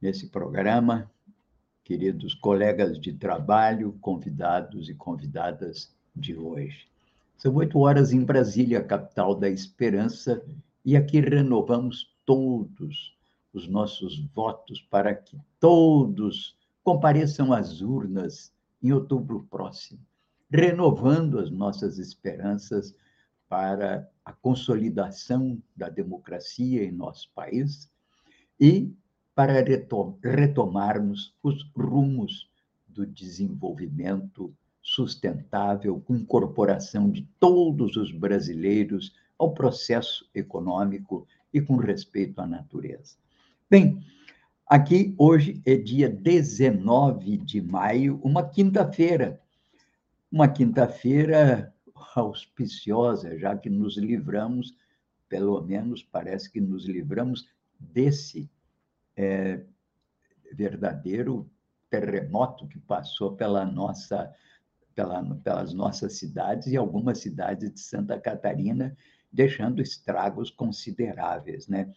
nesse programa, queridos colegas de trabalho, convidados e convidadas de hoje. São oito horas em Brasília, capital da esperança, e aqui renovamos todos os nossos votos para que todos compareçam às urnas em outubro próximo, renovando as nossas esperanças para a consolidação da democracia em nosso país e para retomarmos os rumos do desenvolvimento sustentável, com incorporação de todos os brasileiros ao processo econômico e com respeito à natureza. Bem, aqui hoje é dia 19 de maio, uma quinta-feira. Uma quinta-feira auspiciosa, já que nos livramos, pelo menos parece que nos livramos desse é, verdadeiro terremoto que passou pela nossa, pela, pelas nossas cidades e algumas cidades de Santa Catarina, deixando estragos consideráveis, né?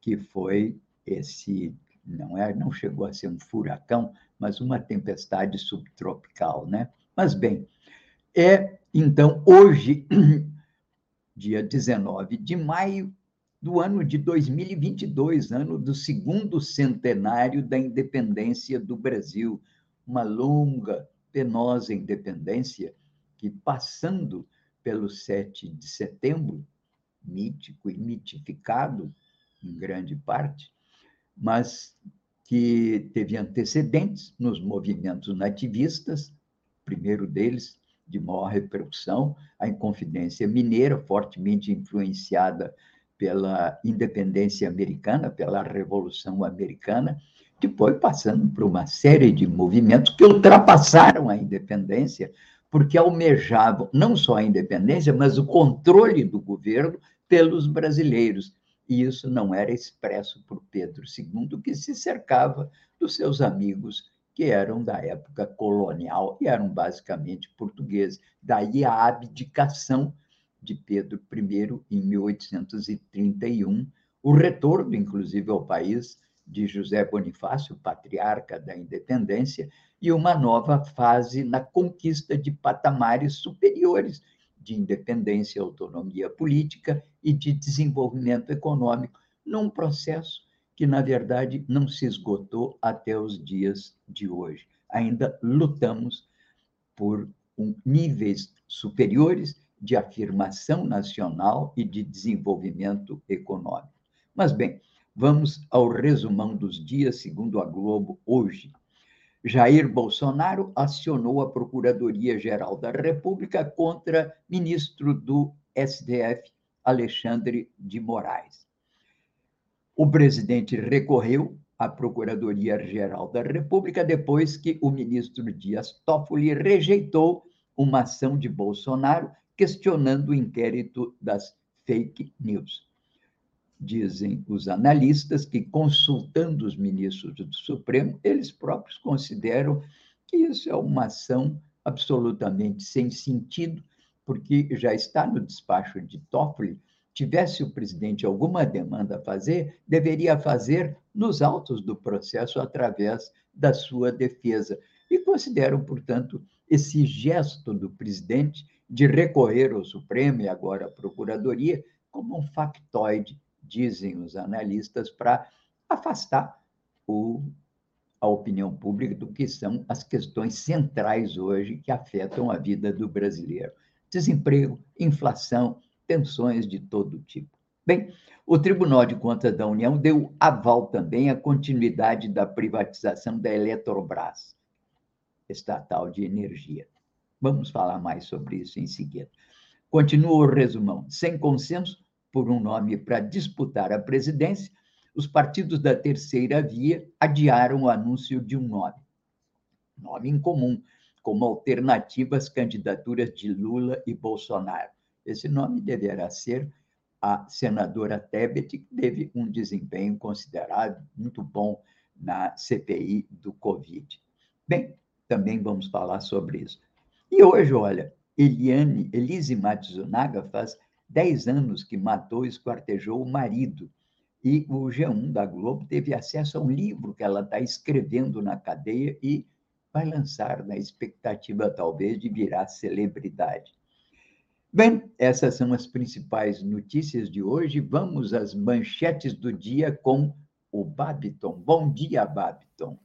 Que foi esse não é, não chegou a ser um furacão, mas uma tempestade subtropical, né? Mas bem, é então hoje, dia 19 de maio, do ano de 2022, ano do segundo centenário da independência do Brasil, uma longa, penosa independência que, passando pelo 7 de setembro, mítico e mitificado em grande parte, mas que teve antecedentes nos movimentos nativistas, primeiro deles, de maior repercussão, a Inconfidência Mineira, fortemente influenciada pela independência americana, pela Revolução Americana, depois passando por uma série de movimentos que ultrapassaram a independência, porque almejavam não só a independência, mas o controle do governo pelos brasileiros. E isso não era expresso por Pedro II, que se cercava dos seus amigos que eram da época colonial e eram basicamente portugueses. Daí a abdicação de Pedro I em 1831, o retorno, inclusive, ao país de José Bonifácio, patriarca da independência, e uma nova fase na conquista de patamares superiores de independência, autonomia política e de desenvolvimento econômico, num processo que, na verdade, não se esgotou até os dias de hoje. Ainda lutamos por um, níveis superiores de afirmação nacional e de desenvolvimento econômico. Mas, bem, vamos ao resumão dos dias, segundo a Globo, hoje. Jair Bolsonaro acionou a Procuradoria-Geral da República contra ministro do STF, Alexandre de Moraes. O presidente recorreu à Procuradoria-Geral da República depois que o ministro Dias Toffoli rejeitou uma ação de Bolsonaro questionando o inquérito das fake news. Dizem os analistas que, consultando os ministros do Supremo, eles próprios consideram que isso é uma ação absolutamente sem sentido, porque já está no despacho de Toffoli. Tivesse o presidente alguma demanda a fazer, deveria fazer nos autos do processo através da sua defesa. E consideram, portanto, esse gesto do presidente de recorrer ao Supremo e agora à Procuradoria como um factoide, dizem os analistas, para afastar o, a opinião pública do que são as questões centrais hoje que afetam a vida do brasileiro: desemprego, inflação, tensões de todo tipo. Bem, o Tribunal de Contas da União deu aval também à continuidade da privatização da Eletrobras, estatal de energia. Vamos falar mais sobre isso em seguida. Continua o resumão. Sem consenso por um nome para disputar a presidência, os partidos da terceira via adiaram o anúncio de um nome, nome incomum, como alternativa às candidaturas de Lula e Bolsonaro. Esse nome deverá ser a senadora Tebet, que teve um desempenho considerado muito bom na CPI do Covid. Bem, também vamos falar sobre isso. E hoje, olha, Eliane, Elise Matsunaga faz 10 anos que matou e esquartejou o marido. E o G1 da Globo teve acesso a um livro que ela está escrevendo na cadeia e vai lançar na expectativa, talvez, de virar celebridade. Bem, essas são as principais notícias de hoje. Vamos às manchetes do dia com o Babiton. Bom dia, Babiton.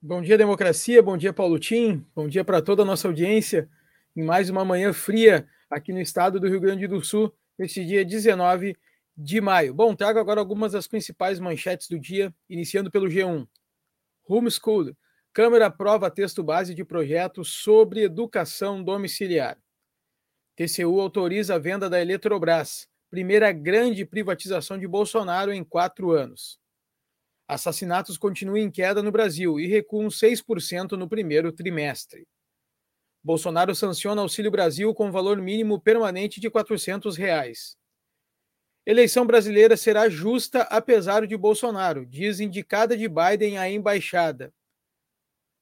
Bom dia, democracia. Bom dia, Paulo Tim. Bom dia para toda a nossa audiência. Em mais uma manhã fria aqui no estado do Rio Grande do Sul, neste dia 19 de maio. Bom, trago agora algumas das principais manchetes do dia, iniciando pelo G1. Homeschool. Câmara aprova texto base de projeto sobre educação domiciliar. TCU autoriza a venda da Eletrobras, primeira grande privatização de Bolsonaro em quatro anos. Assassinatos continuam em queda no Brasil e recuam 6% no primeiro trimestre. Bolsonaro sanciona Auxílio Brasil com valor mínimo permanente de 400 reais. Eleição brasileira será justa apesar de Bolsonaro, diz indicada de Biden à embaixada.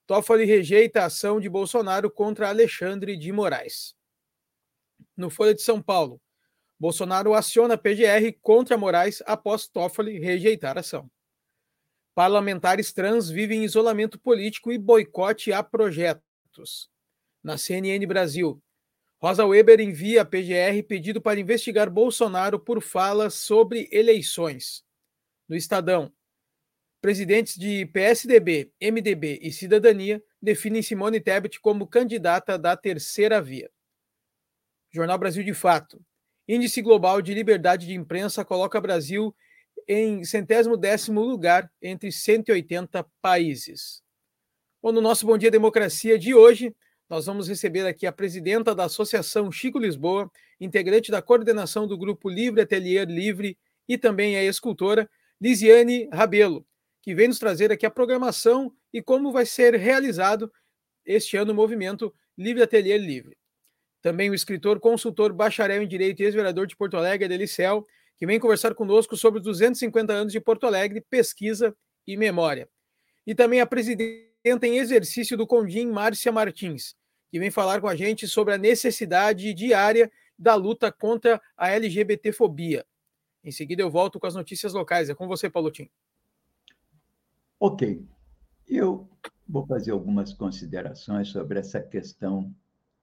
Toffoli rejeita a ação de Bolsonaro contra Alexandre de Moraes no Folha de São Paulo. Bolsonaro aciona PGR contra Moraes após Toffoli rejeitar a ação. Parlamentares trans vivem em isolamento político e boicote a projetos. Na CNN Brasil, Rosa Weber envia a PGR pedido para investigar Bolsonaro por falas sobre eleições. No Estadão, presidentes de PSDB, MDB e Cidadania definem Simone Tebet como candidata da terceira via. Jornal Brasil de Fato. Índice Global de Liberdade de Imprensa coloca Brasil em centésimo décimo lugar entre 180 países. Bom, no nosso Bom Dia Democracia de hoje, nós vamos receber aqui a presidenta da Associação Chico Lisboa, integrante da coordenação do grupo Livre Atelier Livre e também a escultora Lisiane Rabelo, que vem nos trazer aqui a programação e como vai ser realizado este ano o movimento Livre Atelier Livre. Também o escritor, consultor, bacharel em Direito e ex-vereador de Porto Alegre, Delicel, que vem conversar conosco sobre os 250 anos de Porto Alegre, pesquisa e memória. E também a presidenta em exercício do Condim, Márcia Martins, que vem falar com a gente sobre a necessidade diária da luta contra a LGBTfobia. Em seguida eu volto com as notícias locais. É com você, Paulo Tim. Ok. Eu vou fazer algumas considerações sobre essa questão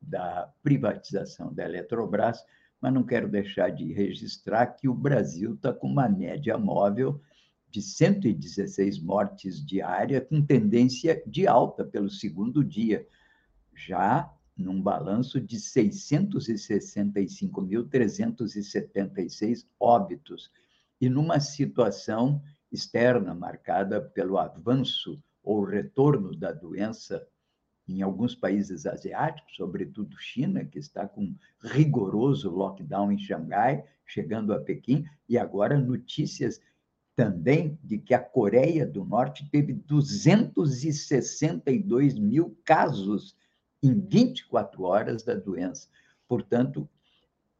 da privatização da Eletrobras, mas não quero deixar de registrar que o Brasil está com uma média móvel de 116 mortes diárias, com tendência de alta pelo segundo dia, já num balanço de 665.376 óbitos, e numa situação externa marcada pelo avanço ou retorno da doença em alguns países asiáticos, sobretudo China, que está com rigoroso lockdown em Xangai, chegando a Pequim, e agora notícias também de que a Coreia do Norte teve 262 mil casos em 24 horas da doença. Portanto,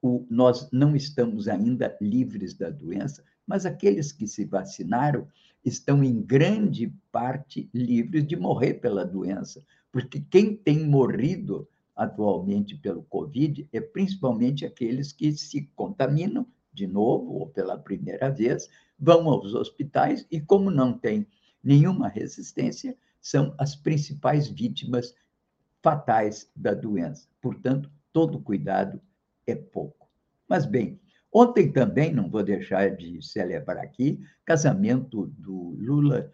o, nós não estamos ainda livres da doença, mas aqueles que se vacinaram estão, em grande parte, livres de morrer pela doença porque quem tem morrido atualmente pelo Covid é principalmente aqueles que se contaminam de novo ou pela primeira vez, vão aos hospitais e, como não tem nenhuma resistência, são as principais vítimas fatais da doença. Portanto, todo cuidado é pouco. Mas, bem, ontem também, não vou deixar de celebrar aqui, casamento do Lula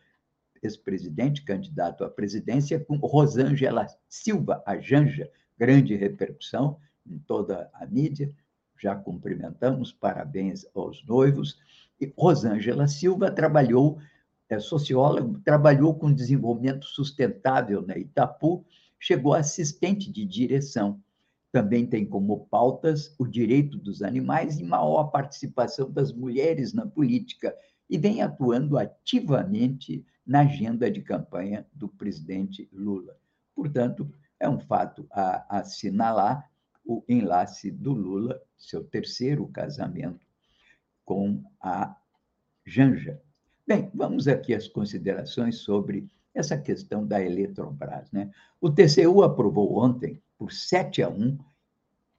ex-presidente, candidato à presidência, com Rosângela Silva, a Janja, grande repercussão em toda a mídia. Já cumprimentamos, parabéns aos noivos. E Rosângela Silva trabalhou, é socióloga, trabalhou com desenvolvimento sustentável na Itapu, chegou assistente de direção. Também tem como pautas o direito dos animais e maior participação das mulheres na política e vem atuando ativamente na agenda de campanha do presidente Lula. Portanto, é um fato a assinalar o enlace do Lula, seu terceiro casamento, com a Janja. Bem, vamos aqui às considerações sobre essa questão da Eletrobras. Né? O TCU aprovou ontem, por 7 a 1,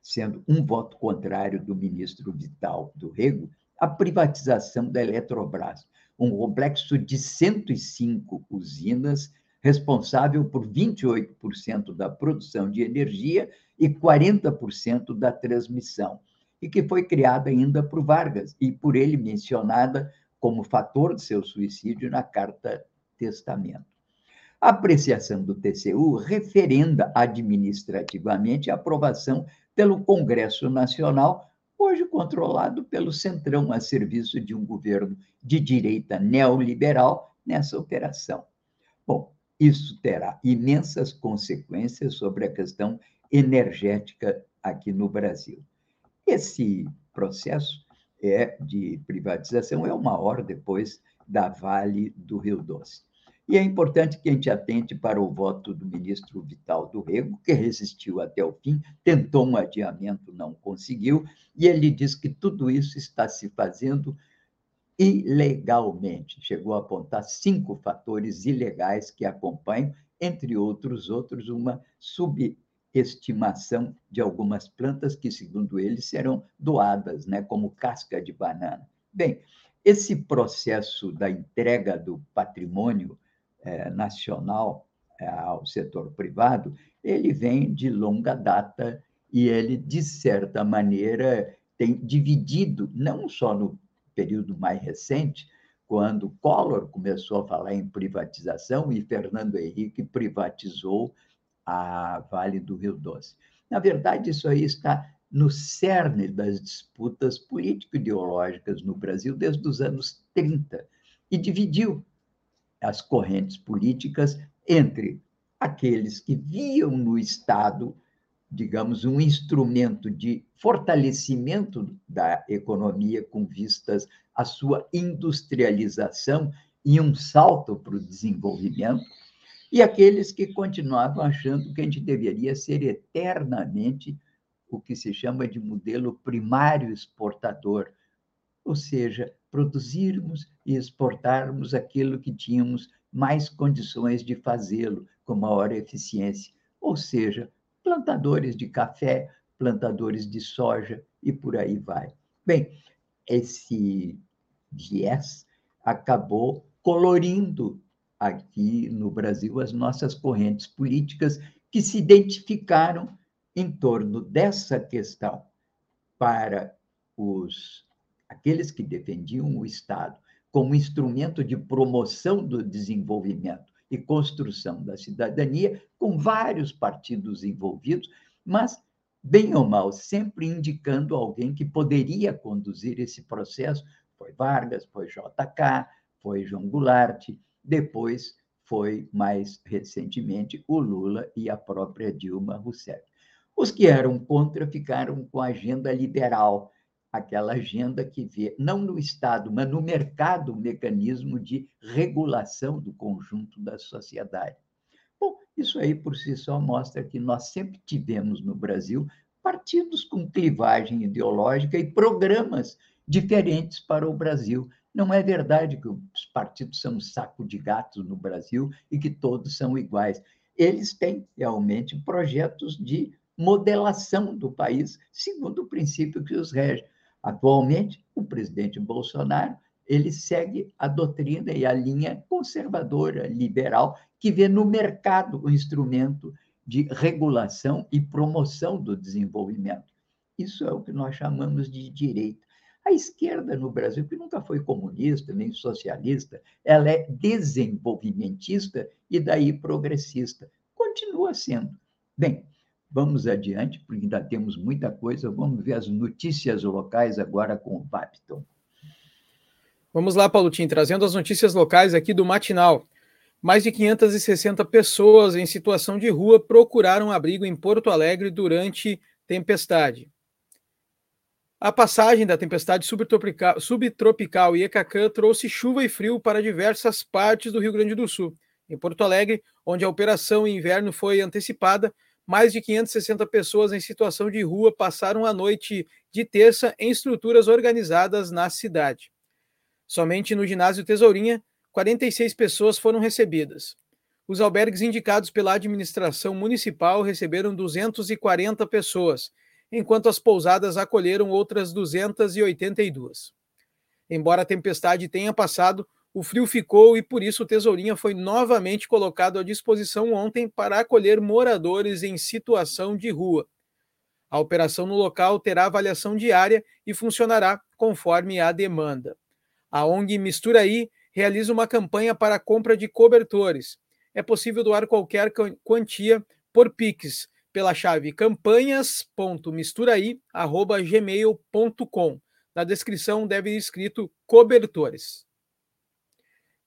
sendo um voto contrário do ministro Vital do Rego, a privatização da Eletrobras, um complexo de 105 usinas, responsável por 28% da produção de energia e 40% da transmissão, e que foi criada ainda por Vargas e por ele mencionada como fator de seu suicídio na carta testamento. A apreciação do TCU referenda administrativamente a aprovação pelo Congresso Nacional, hoje controlado pelo Centrão, a serviço de um governo de direita neoliberal nessa operação. Bom, isso terá imensas consequências sobre a questão energética aqui no Brasil. Esse processo é de privatização é o maior depois da Vale do Rio Doce. E é importante que a gente atente para o voto do ministro Vital do Rego, que resistiu até o fim, tentou um adiamento, não conseguiu, e ele diz que tudo isso está se fazendo ilegalmente. Chegou a apontar cinco fatores ilegais que acompanham, entre outros, outros uma subestimação de algumas plantas que, segundo ele, serão doadas, né, como casca de banana. Bem, esse processo da entrega do patrimônio é, nacional é, ao setor privado, ele vem de longa data e ele, de certa maneira, tem dividido, não só no período mais recente, quando Collor começou a falar em privatização e Fernando Henrique privatizou a Vale do Rio Doce. Na verdade, isso aí está no cerne das disputas político-ideológicas no Brasil desde os anos 30 e dividiu as correntes políticas entre aqueles que viam no Estado digamos, um instrumento de fortalecimento da economia com vistas à sua industrialização e um salto para o desenvolvimento, e aqueles que continuavam achando que a gente deveria ser eternamente o que se chama de modelo primário exportador, ou seja, produzirmos e exportarmos aquilo que tínhamos mais condições de fazê-lo com maior eficiência, ou seja, plantadores de café, plantadores de soja e por aí vai. Bem, esse viés acabou colorindo aqui no Brasil as nossas correntes políticas que se identificaram em torno dessa questão para os aqueles que defendiam o Estado como instrumento de promoção do desenvolvimento e construção da cidadania, com vários partidos envolvidos, mas, bem ou mal, sempre indicando alguém que poderia conduzir esse processo. Foi Vargas, foi JK, foi João Goulart, depois foi, mais recentemente, o Lula e a própria Dilma Rousseff. Os que eram contra ficaram com a agenda liberal, aquela agenda que vê, não no Estado, mas no mercado, um mecanismo de regulação do conjunto da sociedade. Bom, isso aí por si só mostra que nós sempre tivemos no Brasil partidos com clivagem ideológica e programas diferentes para o Brasil. Não é verdade que os partidos são um saco de gatos no Brasil e que todos são iguais. Eles têm realmente projetos de modelação do país, segundo o princípio que os rege. Atualmente, o presidente Bolsonaro ele segue a doutrina e a linha conservadora, liberal, que vê no mercado o instrumento de regulação e promoção do desenvolvimento. Isso é o que nós chamamos de direita. A esquerda no Brasil, que nunca foi comunista nem socialista, ela é desenvolvimentista e daí progressista. Continua sendo. Bem, Vamos adiante, porque ainda temos muita coisa. Vamos ver as notícias locais agora com o Babton. Vamos lá, Tim, trazendo as notícias locais aqui do Matinal. Mais de 560 pessoas em situação de rua procuraram abrigo em Porto Alegre durante tempestade. A passagem da tempestade subtropical, subtropical Iecacã trouxe chuva e frio para diversas partes do Rio Grande do Sul. Em Porto Alegre, onde a operação inverno foi antecipada, mais de 560 pessoas em situação de rua passaram a noite de terça em estruturas organizadas na cidade. Somente no ginásio Tesourinha, 46 pessoas foram recebidas. Os albergues indicados pela administração municipal receberam 240 pessoas, enquanto as pousadas acolheram outras 282. Embora a tempestade tenha passado, o frio ficou e por isso o Tesourinha foi novamente colocado à disposição ontem para acolher moradores em situação de rua. A operação no local terá avaliação diária e funcionará conforme a demanda. A ONG Misturaí realiza uma campanha para a compra de cobertores. É possível doar qualquer quantia por Pix pela chave campanhas.misturaí@gmail.com. Na descrição deve escrito cobertores.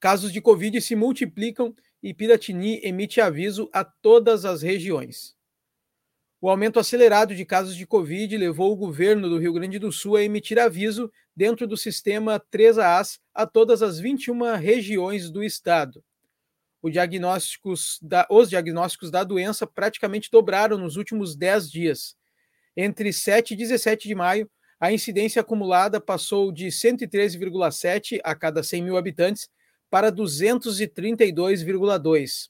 Casos de Covid se multiplicam e Piratini emite aviso a todas as regiões. O aumento acelerado de casos de Covid levou o governo do Rio Grande do Sul a emitir aviso dentro do sistema 3AAS a todas as 21 regiões do estado diagnósticos da, os diagnósticos da doença praticamente dobraram nos últimos 10 dias. Entre 7 e 17 de maio, a incidência acumulada passou de 113,7 a cada 100 mil habitantes para 232,2.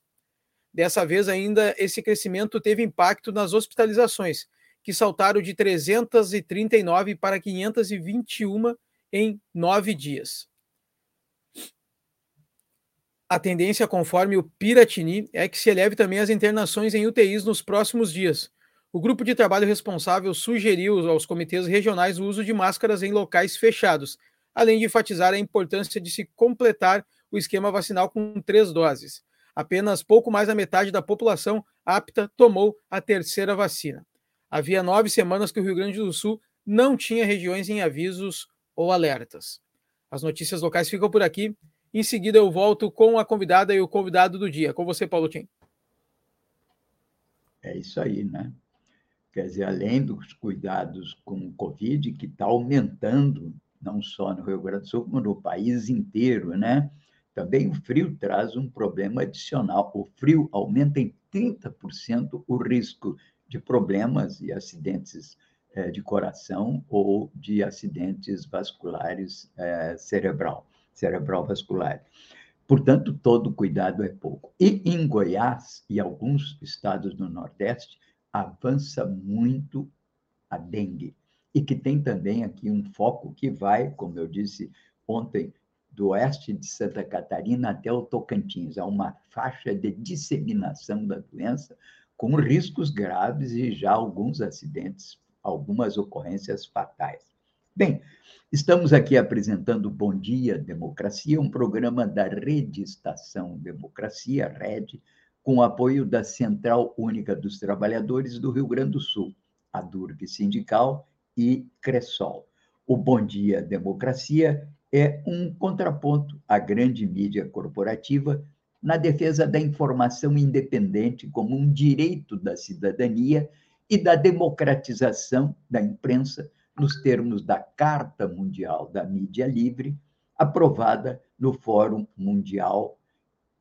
Dessa vez, ainda, esse crescimento teve impacto nas hospitalizações, que saltaram de 339 para 521 em nove dias. A tendência, conforme o Piratini, é que se eleve também as internações em UTIs nos próximos dias. O grupo de trabalho responsável sugeriu aos comitês regionais o uso de máscaras em locais fechados, além de enfatizar a importância de se completar o esquema vacinal com três doses. Apenas pouco mais da metade da população apta tomou a terceira vacina. Havia nove semanas que o Rio Grande do Sul não tinha regiões em avisos ou alertas. As notícias locais ficam por aqui. Em seguida, eu volto com a convidada e o convidado do dia. Com você, Paulo Tim. É isso aí, né? Quer dizer, além dos cuidados com o Covid, que está aumentando, não só no Rio Grande do Sul, como no país inteiro, né? Também o frio traz um problema adicional. O frio aumenta em 30% o risco de problemas e acidentes eh, de coração ou de acidentes vasculares eh, cerebral cerebral vascular. Portanto, todo cuidado é pouco. E em Goiás e alguns estados do Nordeste, avança muito a dengue. E que tem também aqui um foco que vai, como eu disse ontem, do oeste de Santa Catarina até o Tocantins. Há uma faixa de disseminação da doença com riscos graves e já alguns acidentes, algumas ocorrências fatais. Bem, Estamos aqui apresentando Bom Dia Democracia, um programa da Rede Estação Democracia, RED, com apoio da Central Única dos Trabalhadores do Rio Grande do Sul, a DURG Sindical e Cressol. O Bom Dia Democracia é um contraponto à grande mídia corporativa na defesa da informação independente como um direito da cidadania e da democratização da imprensa nos termos da Carta Mundial da Mídia Livre, aprovada no Fórum Mundial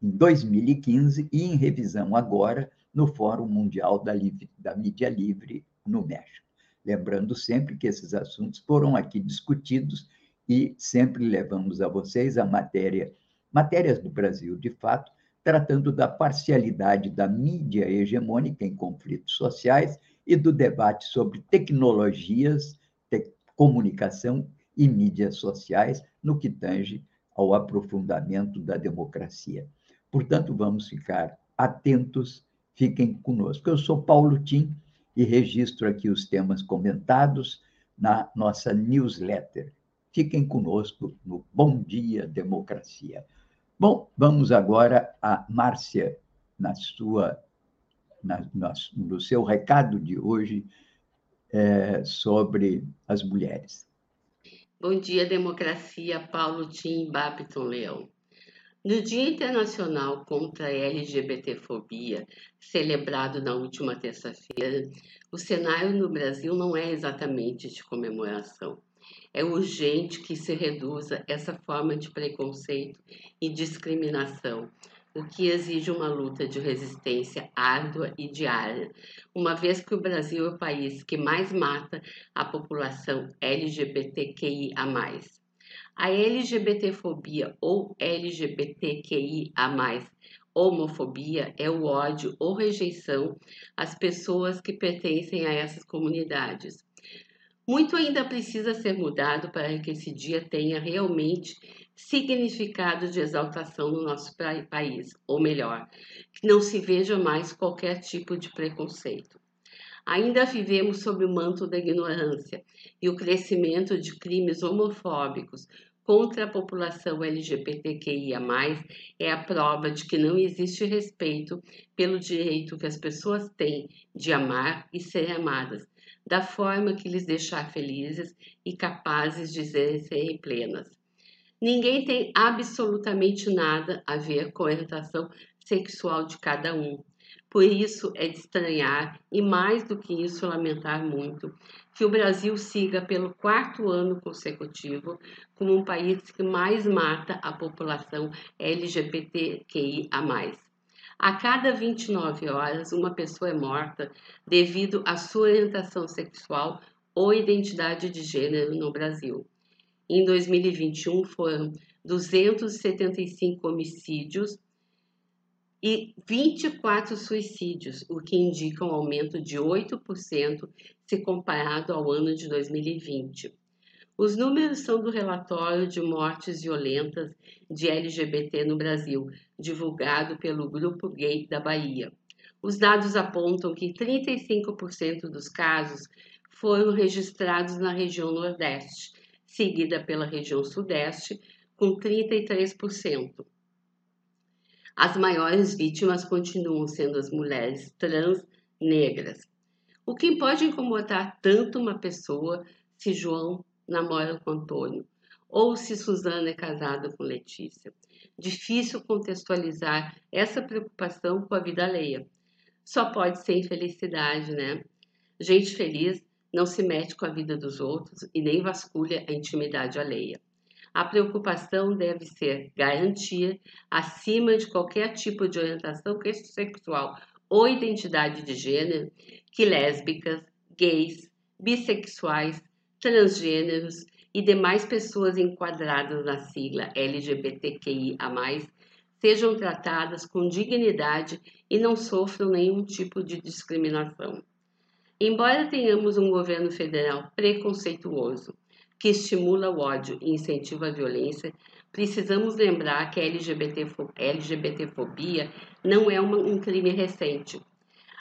em 2015 e em revisão agora no Fórum Mundial da, Livre, da Mídia Livre no México. Lembrando sempre que esses assuntos foram aqui discutidos e sempre levamos a vocês a matéria, matérias do Brasil, de fato, tratando da parcialidade da mídia hegemônica em conflitos sociais e do debate sobre tecnologias comunicação e mídias sociais no que tange ao aprofundamento da democracia. Portanto, vamos ficar atentos, fiquem conosco. Eu sou Paulo Tim e registro aqui os temas comentados na nossa newsletter. Fiquem conosco no Bom Dia Democracia. Bom, vamos agora a Márcia, na sua, na, no seu recado de hoje, é, sobre as mulheres. Bom dia, democracia, Paulo Tim Babiton Leão. No Dia Internacional contra a LGBTfobia, celebrado na última terça-feira, o cenário no Brasil não é exatamente de comemoração. É urgente que se reduza essa forma de preconceito e discriminação, o que exige uma luta de resistência árdua e diária, uma vez que o Brasil é o país que mais mata a população LGBTQIA. A LGBTfobia ou LGBTQIA, homofobia, é o ódio ou rejeição às pessoas que pertencem a essas comunidades. Muito ainda precisa ser mudado para que esse dia tenha realmente significado de exaltação no nosso país, ou melhor, que não se veja mais qualquer tipo de preconceito. Ainda vivemos sob o manto da ignorância e o crescimento de crimes homofóbicos contra a população LGBTQIA, é a prova de que não existe respeito pelo direito que as pessoas têm de amar e ser amadas, da forma que lhes deixar felizes e capazes de serem plenas. Ninguém tem absolutamente nada a ver com a orientação sexual de cada um. Por isso é de estranhar e mais do que isso lamentar muito que o Brasil siga pelo quarto ano consecutivo como um país que mais mata a população LGBTQIA+. A cada 29 horas, uma pessoa é morta devido à sua orientação sexual ou identidade de gênero no Brasil. Em 2021, foram 275 homicídios e 24 suicídios, o que indica um aumento de 8% se comparado ao ano de 2020. Os números são do relatório de mortes violentas de LGBT no Brasil, divulgado pelo Grupo Gay da Bahia. Os dados apontam que 35% dos casos foram registrados na região Nordeste, seguida pela região Sudeste, com 33%. As maiores vítimas continuam sendo as mulheres trans negras. O que pode incomodar tanto uma pessoa se João namora com Antônio ou se Suzana é casada com Letícia? Difícil contextualizar essa preocupação com a vida alheia. Só pode ser infelicidade, né? Gente feliz não se mete com a vida dos outros e nem vasculha a intimidade alheia. A preocupação deve ser garantia, acima de qualquer tipo de orientação sexual ou identidade de gênero, que lésbicas, gays, bissexuais, transgêneros e demais pessoas enquadradas na sigla LGBTQIA, sejam tratadas com dignidade e não sofram nenhum tipo de discriminação. Embora tenhamos um governo federal preconceituoso, que estimula o ódio e incentiva a violência, precisamos lembrar que a LGBTfobia não é uma, um crime recente.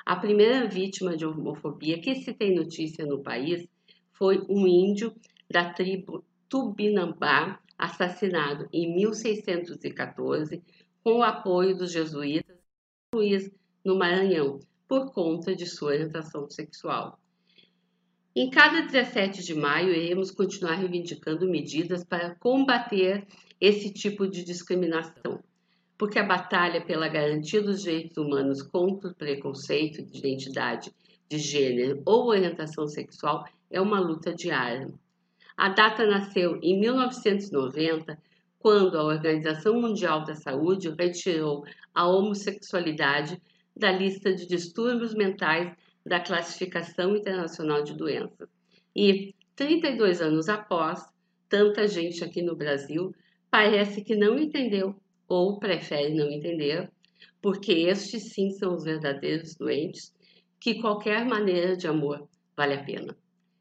A primeira vítima de homofobia que se tem notícia no país foi um índio da tribo Tupinambá, assassinado em 1614 com o apoio dos jesuítas Luiz no Maranhão, por conta de sua orientação sexual. Em cada 17 de maio, iremos continuar reivindicando medidas para combater esse tipo de discriminação, porque a batalha pela garantia dos direitos humanos contra o preconceito de identidade de gênero ou orientação sexual é uma luta diária. A data nasceu em 1990, quando a Organização Mundial da Saúde retirou a homossexualidade da lista de distúrbios mentais da Classificação Internacional de Doenças. E 32 anos após, tanta gente aqui no Brasil parece que não entendeu ou prefere não entender, porque estes sim são os verdadeiros doentes, que qualquer maneira de amor vale a pena.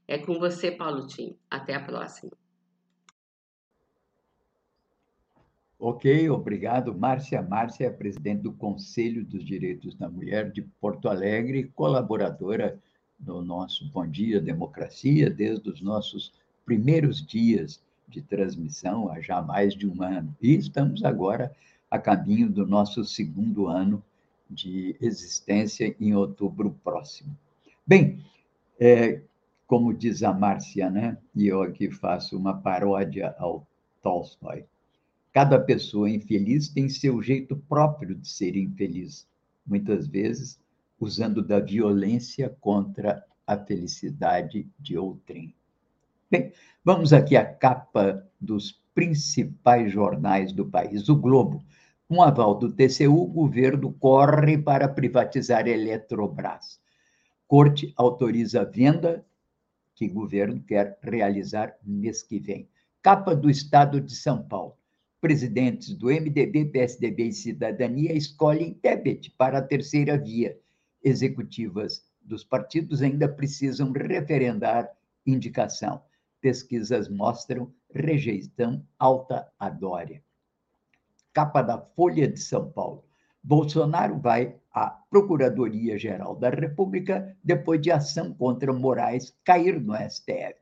É com você, Paulo Tim. Até a próxima. Ok, obrigado. Márcia Márcia é presidente do Conselho dos Direitos da Mulher de Porto Alegre, colaboradora do nosso Bom Dia Democracia desde os nossos primeiros dias de transmissão, há já mais de um ano. E estamos agora a caminho do nosso segundo ano de existência em outubro próximo. Bem, é, como diz a Márcia, né? e eu aqui faço uma paródia ao Tolstói, Cada pessoa infeliz tem seu jeito próprio de ser infeliz, muitas vezes usando da violência contra a felicidade de outrem. Bem, vamos aqui à capa dos principais jornais do país. O Globo. Com aval do TCU, o governo corre para privatizar Eletrobras. Corte autoriza a venda que o governo quer realizar mês que vem. Capa do Estado de São Paulo. Presidentes do MDB, PSDB e Cidadania escolhem Tebet para a terceira via. Executivas dos partidos ainda precisam referendar indicação. Pesquisas mostram rejeição alta a Dória. Capa da Folha de São Paulo. Bolsonaro vai à Procuradoria-Geral da República depois de ação contra Moraes cair no STF.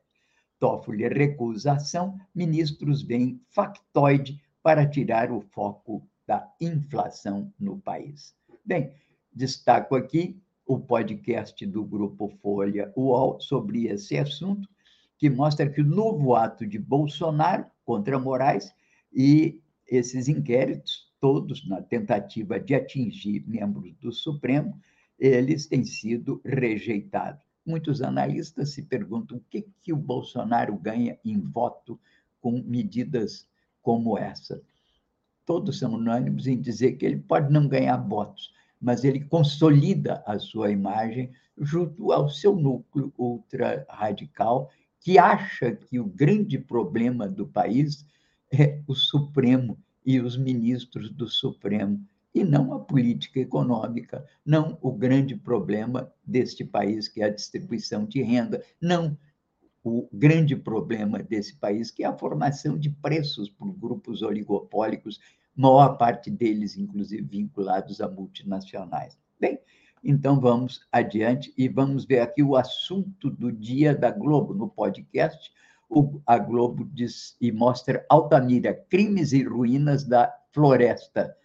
Toffoli recusa a ação, ministros veem factoide para tirar o foco da inflação no país. Bem, destaco aqui o podcast do Grupo Folha UOL sobre esse assunto, que mostra que o novo ato de Bolsonaro contra Moraes e esses inquéritos, todos na tentativa de atingir membros do Supremo, eles têm sido rejeitados. Muitos analistas se perguntam o que, que o Bolsonaro ganha em voto com medidas como essa. Todos são unânimes em dizer que ele pode não ganhar votos, mas ele consolida a sua imagem junto ao seu núcleo ultra radical, que acha que o grande problema do país é o Supremo e os ministros do Supremo, e não a política econômica, não o grande problema deste país, que é a distribuição de renda, não o grande problema desse país, que é a formação de preços por grupos oligopólicos maior parte deles, inclusive, vinculados a multinacionais. Bem, então vamos adiante e vamos ver aqui o assunto do dia da Globo no podcast. A Globo diz e mostra Altamira, crimes e ruínas da floresta,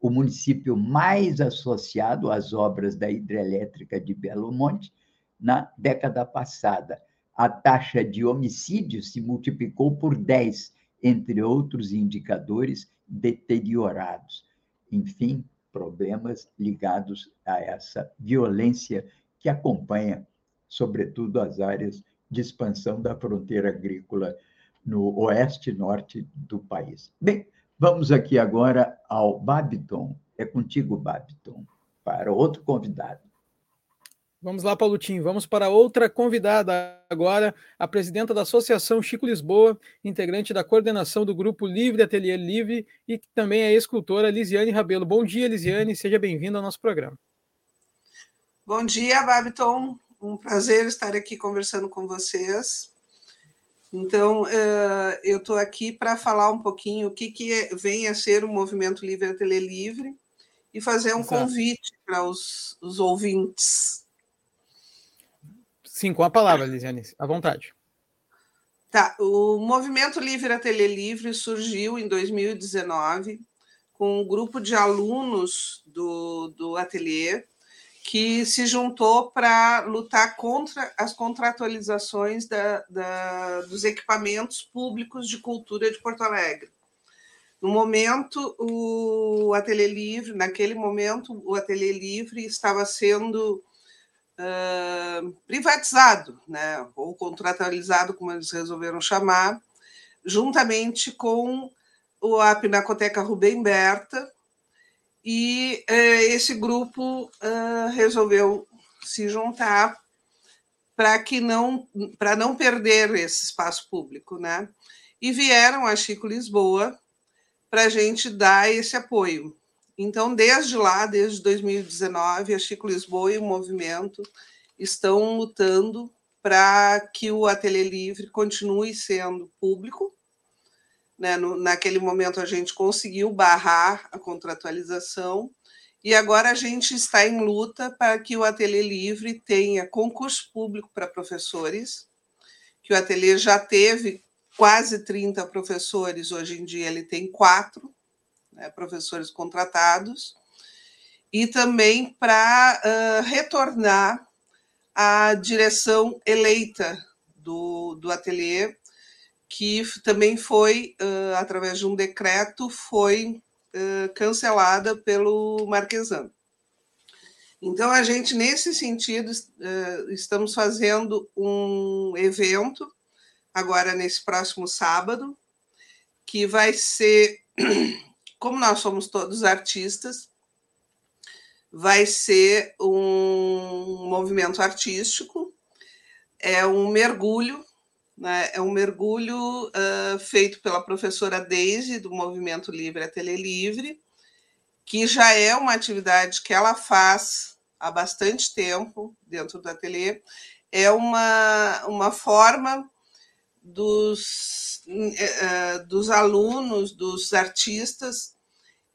o município mais associado às obras da hidrelétrica de Belo Monte na década passada. A taxa de homicídio se multiplicou por 10, entre outros indicadores deteriorados. Enfim, problemas ligados a essa violência que acompanha, sobretudo, as áreas de expansão da fronteira agrícola no oeste e norte do país. Bem, vamos aqui agora ao Babiton. É contigo, Babiton, para outro convidado. Vamos lá, Paulotinho. Vamos para outra convidada agora, a presidenta da Associação Chico Lisboa, integrante da coordenação do Grupo Livre Ateliê Livre e também é escultora Lisiane Rabelo. Bom dia, Lisiane. Seja bem-vinda ao nosso programa. Bom dia, Babiton. Um prazer estar aqui conversando com vocês. Então, eh, eu estou aqui para falar um pouquinho o que, que é, vem a ser o Movimento Livre Ateliê Livre e fazer um Exato. convite para os, os ouvintes. Sim, com a palavra, Lisiane, à vontade. Tá, o Movimento Livre Ateliê Livre surgiu em 2019 com um grupo de alunos do, do ateliê que se juntou para lutar contra as contratualizações da, da, dos equipamentos públicos de cultura de Porto Alegre. No momento, o Ateliê Livre, naquele momento, o Ateliê Livre estava sendo privatizado, né, ou contratualizado, como eles resolveram chamar, juntamente com a Pinacoteca Rubem Berta, e uh, esse grupo uh, resolveu se juntar para que não para não perder esse espaço público, né? E vieram a Chico Lisboa para a gente dar esse apoio. Então, desde lá, desde 2019, a Chico Lisboa e o movimento estão lutando para que o Ateliê Livre continue sendo público. Né? No, naquele momento, a gente conseguiu barrar a contratualização e agora a gente está em luta para que o Ateliê Livre tenha concurso público para professores, que o Ateliê já teve quase 30 professores, hoje em dia ele tem quatro, né, professores contratados, e também para uh, retornar à direção eleita do, do ateliê, que também foi, uh, através de um decreto, foi uh, cancelada pelo Marquesan. Então, a gente, nesse sentido, uh, estamos fazendo um evento, agora nesse próximo sábado, que vai ser, como nós somos todos artistas, vai ser um movimento artístico, é um mergulho, né? é um mergulho uh, feito pela professora Daisy, do Movimento Livre Ateliê Livre, que já é uma atividade que ela faz há bastante tempo dentro do ateliê. É uma, uma forma dos, uh, dos alunos, dos artistas,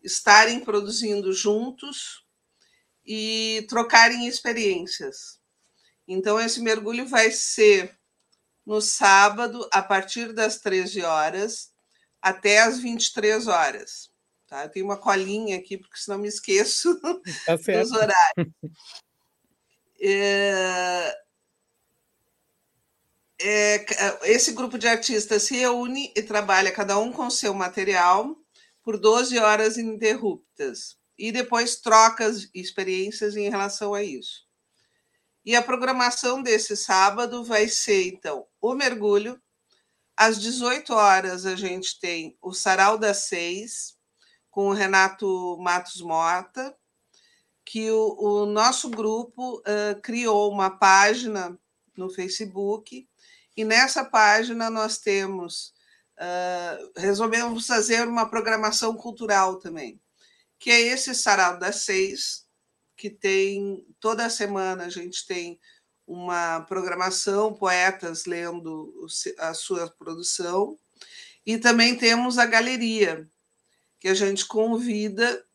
estarem produzindo juntos e trocarem experiências. Então, esse mergulho vai ser no sábado, a partir das 13 horas até as 23 horas. Tá? Eu tenho uma colinha aqui, porque senão me esqueço tá dos horários. É... É, esse grupo de artistas se reúne e trabalha cada um com seu material por 12 horas ininterruptas e depois troca experiências em relação a isso. E a programação desse sábado vai ser, então, o mergulho. Às 18 horas, a gente tem o Sarau das Seis, com o Renato Matos Mota, que o, o nosso grupo uh, criou uma página no Facebook, e nessa página nós temos. Uh, resolvemos fazer uma programação cultural também que é esse sarau das seis, que tem toda semana a gente tem uma programação, poetas lendo a sua produção, e também temos a galeria, que a gente convida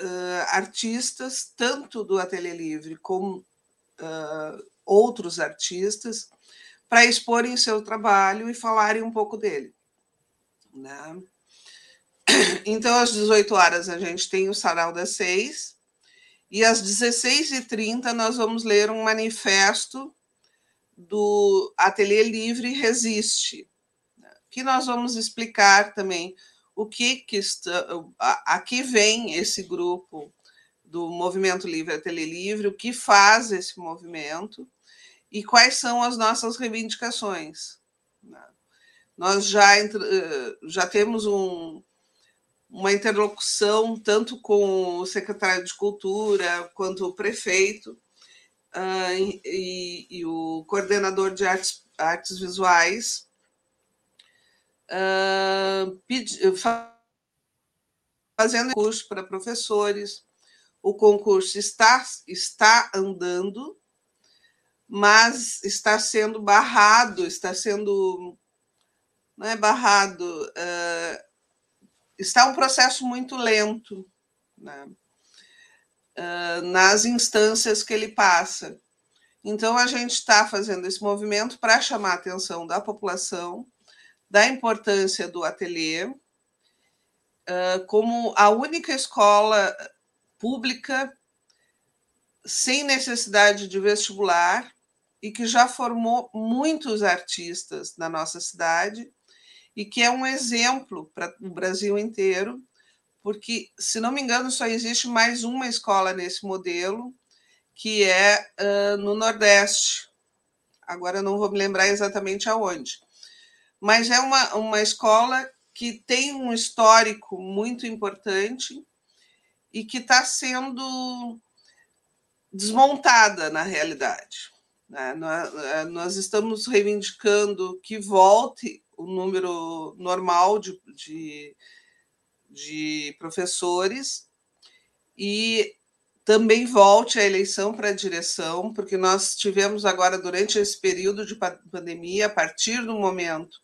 uh, artistas, tanto do Ateliê Livre como uh, outros artistas, para exporem seu trabalho e falarem um pouco dele. Né? Então, às 18 horas, a gente tem o Sarau das Seis, e às 16h30 nós vamos ler um manifesto do Ateliê Livre Resiste, né, que nós vamos explicar também o que, que está, aqui vem esse grupo do Movimento Livre Ateliê Livre, o que faz esse movimento e quais são as nossas reivindicações. Né. Nós já, eh, já temos um, uma interlocução tanto com o secretário de Cultura quanto o prefeito uh, e, e, o coordenador de artes, artes visuais, uh, pedi, fazendo curso para professores. O concurso está, está andando, mas está sendo barrado, está sendo. Não é barrado, uh, está um processo muito lento né? uh, nas instâncias que ele passa. Então, a gente está fazendo esse movimento para chamar a atenção da população da importância do ateliê uh, como a única escola pública sem necessidade de vestibular e que já formou muitos artistas na nossa cidade e que é um exemplo para o Brasil inteiro, porque, se não me engano, só existe mais uma escola nesse modelo, que é uh, no Nordeste. Agora não vou me lembrar exatamente aonde. Mas é uma, uma escola que tem um histórico muito importante e que está sendo desmontada na realidade. Né? Nós estamos reivindicando que volte o número normal de, de, de professores e também volte a eleição para a direção, porque nós tivemos agora, durante esse período de pandemia, a partir do momento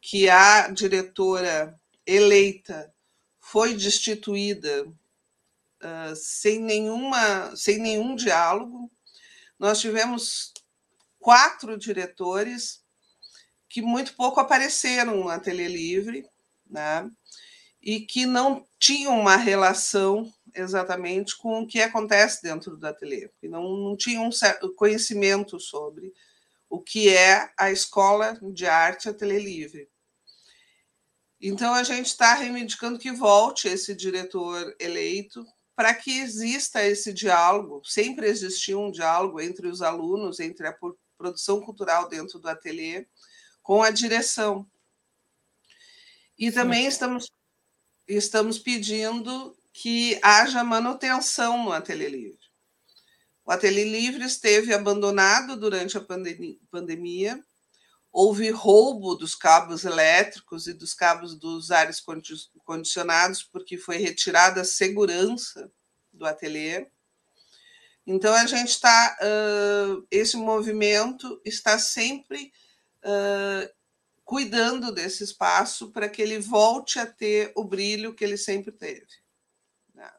que a diretora eleita foi destituída uh, sem, nenhuma, sem nenhum diálogo, nós tivemos quatro diretores que muito pouco apareceram no Ateliê Livre, né? e que não tinham uma relação exatamente com o que acontece dentro do ateliê, que não, não tinham um certo conhecimento sobre o que é a escola de arte Ateliê Livre. Então, a gente está reivindicando que volte esse diretor eleito para que exista esse diálogo. Sempre existiu um diálogo entre os alunos, entre a produção cultural dentro do ateliê, com a direção. E também estamos, estamos pedindo que haja manutenção no Ateliê Livre. O Ateliê Livre esteve abandonado durante a pandemia, houve roubo dos cabos elétricos e dos cabos dos ares condicionados, porque foi retirada a segurança do ateliê. Então, a gente está, uh, esse movimento está sempre uh, cuidando desse espaço para que ele volte a ter o brilho que ele sempre teve. Né?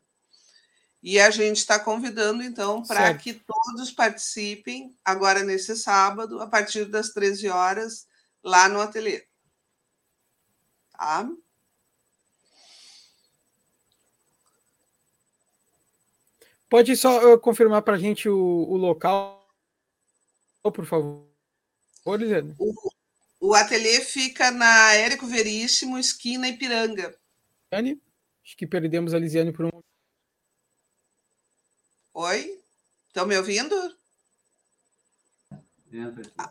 E a gente está convidando, então, para que todos participem, agora nesse sábado, a partir das 13 horas, lá no ateliê. Tá? Pode só confirmar para a gente o, o, local, por favor, Lisiane? O, o ateliê fica na Érico Veríssimo, esquina Ipiranga. Lisiane? Acho que perdemos a Lisiane por um. Oi? Estão me ouvindo?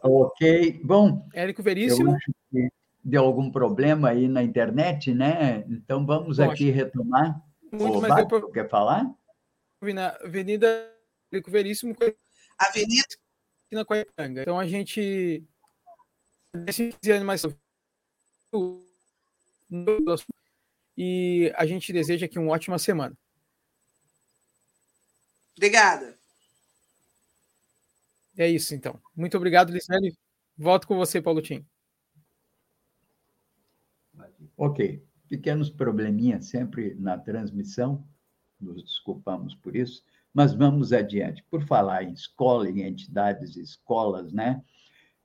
Ok, bom. Érico Veríssimo. Eu acho que deu algum problema aí na internet, né? Então vamos bom, aqui retomar. Muito, Oba, mas deu Quer falar? na Avenida Rico Veríssimo, Avenida na Coipanga. Então a gente mais e a gente deseja aqui uma ótima semana. Obrigada. É isso, então. Muito obrigado, Licelli. Volto com você, Paulo Tim. Ok. Pequenos probleminhas sempre na transmissão nos desculpamos por isso, mas vamos adiante. Por falar em escola, em entidades e escolas, né?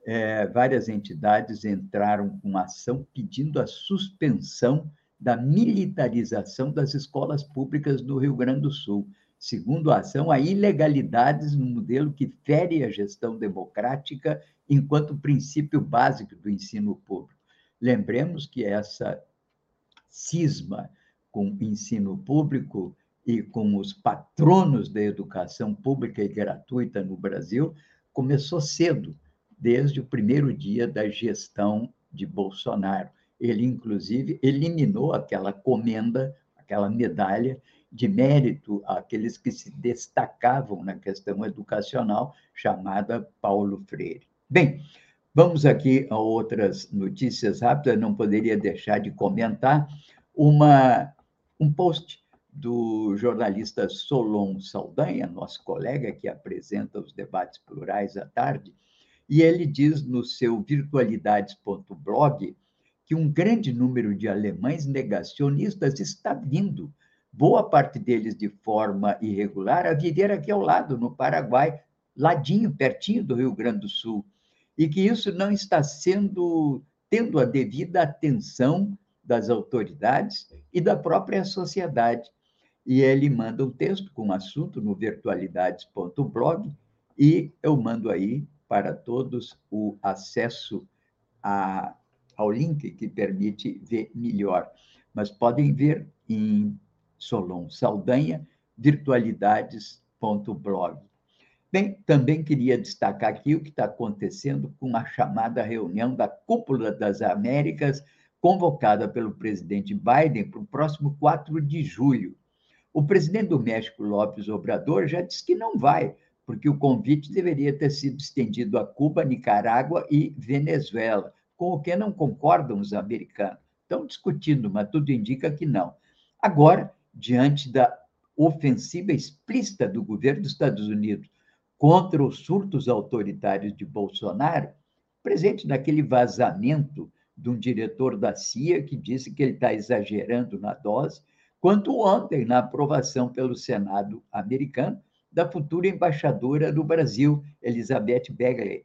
É, várias entidades entraram com ação pedindo a suspensão da militarização das escolas públicas do Rio Grande do Sul. Segundo a ação, há ilegalidades no modelo que fere a gestão democrática enquanto princípio básico do ensino público. Lembremos que essa cisma com o ensino público e com os patronos da educação pública e gratuita no Brasil começou cedo, desde o primeiro dia da gestão de Bolsonaro. Ele, inclusive, eliminou aquela comenda, aquela medalha de mérito àqueles que se destacavam na questão educacional, chamada Paulo Freire. Bem, vamos aqui a outras notícias rápidas, não poderia deixar de comentar uma, um post do jornalista Solon Saldanha, nosso colega que apresenta os debates plurais à tarde, e ele diz no seu virtualidades.blog que um grande número de alemães negacionistas está vindo, boa parte deles de forma irregular, a viver aqui ao lado, no Paraguai, ladinho, pertinho do Rio Grande do Sul, e que isso não está sendo tendo a devida atenção das autoridades e da própria sociedade e ele manda um texto com um assunto no virtualidades.blog e eu mando aí para todos o acesso a, ao link que permite ver melhor. Mas podem ver em Solon Saldanha, virtualidades.blog. Bem, também queria destacar aqui o que está acontecendo com a chamada reunião da Cúpula das Américas, convocada pelo presidente Biden para o próximo 4 de julho. O presidente do México, López Obrador, já disse que não vai, porque o convite deveria ter sido estendido a Cuba, Nicarágua e Venezuela, com o que não concordam os americanos. Estão discutindo, mas tudo indica que não. Agora, diante da ofensiva explícita do governo dos Estados Unidos contra os surtos autoritários de Bolsonaro, presente naquele vazamento de um diretor da CIA que disse que ele está exagerando na dose, quanto ontem na aprovação pelo Senado americano da futura embaixadora do Brasil, Elizabeth Begley.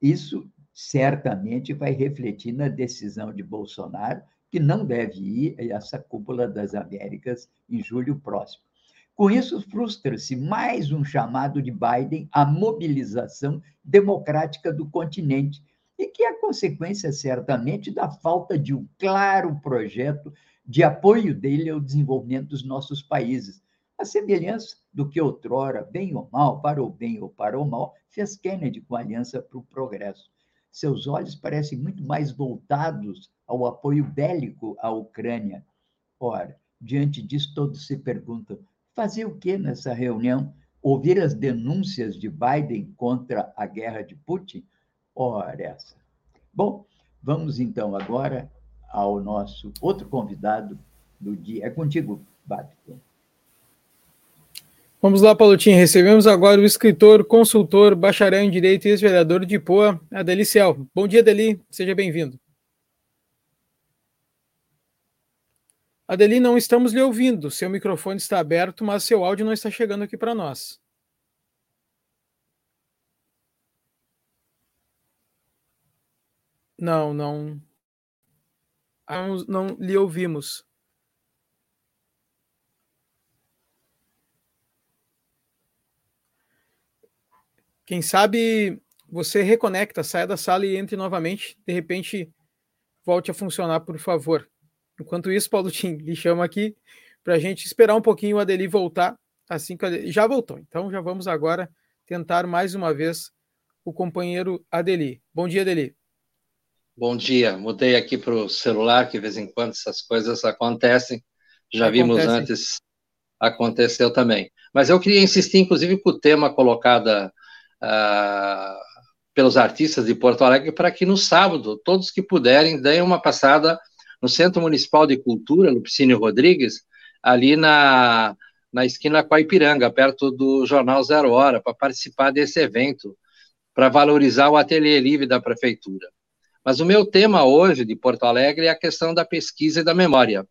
Isso certamente vai refletir na decisão de Bolsonaro, que não deve ir a essa cúpula das Américas em julho próximo. Com isso, frustra-se mais um chamado de Biden à mobilização democrática do continente, e que é consequência, certamente, da falta de um claro projeto de apoio dele ao desenvolvimento dos nossos países. A semelhança do que outrora, bem ou mal, para o bem ou para o mal, fez Kennedy com a Aliança para o Progresso. Seus olhos parecem muito mais voltados ao apoio bélico à Ucrânia. Ora, diante disso, todos se perguntam: fazer o que nessa reunião? Ouvir as denúncias de Biden contra a guerra de Putin? Ora, essa. Bom, vamos então agora ao nosso outro convidado do dia. É contigo, Babiton. Vamos lá, Paulotinho. Recebemos agora o escritor, consultor, bacharel em Direito e ex-vereador de Poa, Adeli Ciel. Bom dia, Adeli. Seja bem-vindo. Adeli, não estamos lhe ouvindo. Seu microfone está aberto, mas seu áudio não está chegando aqui para nós. Não, não. Não, não lhe ouvimos. Quem sabe você reconecta, saia da sala e entre novamente. De repente, volte a funcionar, por favor. Enquanto isso, Paulo Tim lhe chama aqui para a gente esperar um pouquinho o Adeli voltar. Assim que Adeli... já voltou. Então já vamos agora tentar mais uma vez o companheiro Adeli. Bom dia, Adeli. Bom dia. Mudei aqui para o celular, que de vez em quando essas coisas acontecem. Já Acontece. vimos antes, aconteceu também. Mas eu queria insistir, inclusive, com o tema colocado uh, pelos artistas de Porto Alegre, para que no sábado, todos que puderem, deem uma passada no Centro Municipal de Cultura, no Piscínio Rodrigues, ali na, na esquina com a Ipiranga, perto do Jornal Zero Hora, para participar desse evento, para valorizar o ateliê livre da Prefeitura. Mas o meu tema hoje de Porto Alegre é a questão da pesquisa e da memória.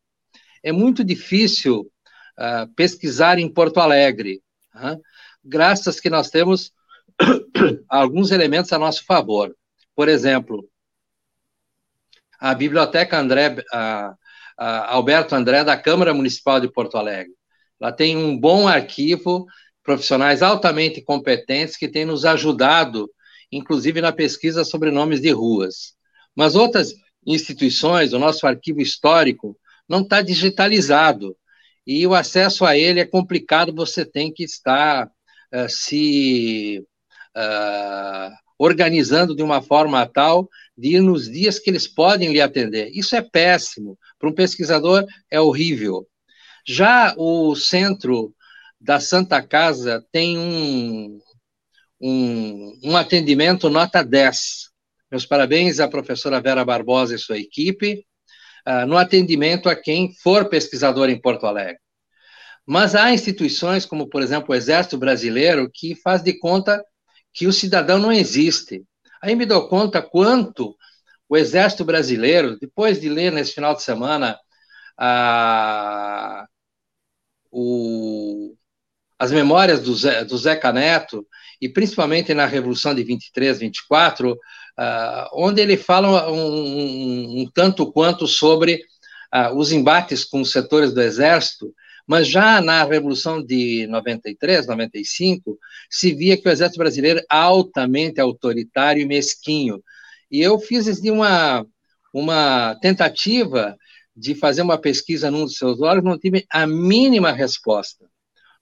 É muito difícil uh, pesquisar em Porto Alegre, uh, graças que nós temos alguns elementos a nosso favor. Por exemplo, a Biblioteca André, Alberto André da Câmara Municipal de Porto Alegre. Ela tem um bom arquivo, profissionais altamente competentes que têm nos ajudado, inclusive na pesquisa sobre nomes de ruas. Mas outras instituições, o nosso arquivo histórico, não está digitalizado. E o acesso a ele é complicado, você tem que estar uh, se uh, organizando de uma forma tal de ir nos dias que eles podem lhe atender. Isso é péssimo. Para um pesquisador, é horrível. Já o centro da Santa Casa tem um, um, um atendimento nota 10. Meus parabéns à professora Vera Barbosa e sua equipe, uh, no atendimento a quem for pesquisador em Porto Alegre. Mas há instituições, como, por exemplo, o Exército Brasileiro, que faz de conta que o cidadão não existe. Aí me dou conta quanto o Exército Brasileiro, depois de ler nesse final de semana a, o, as memórias do, Zé, do Zeca Neto, e principalmente na Revolução de 23, 24, uh, onde ele fala um, um, um tanto quanto sobre uh, os embates com os setores do Exército, mas já na Revolução de 93, 95, se via que o Exército Brasileiro é altamente autoritário e mesquinho. E eu fiz assim, uma, uma tentativa de fazer uma pesquisa num dos seus órgãos, não tive a mínima resposta.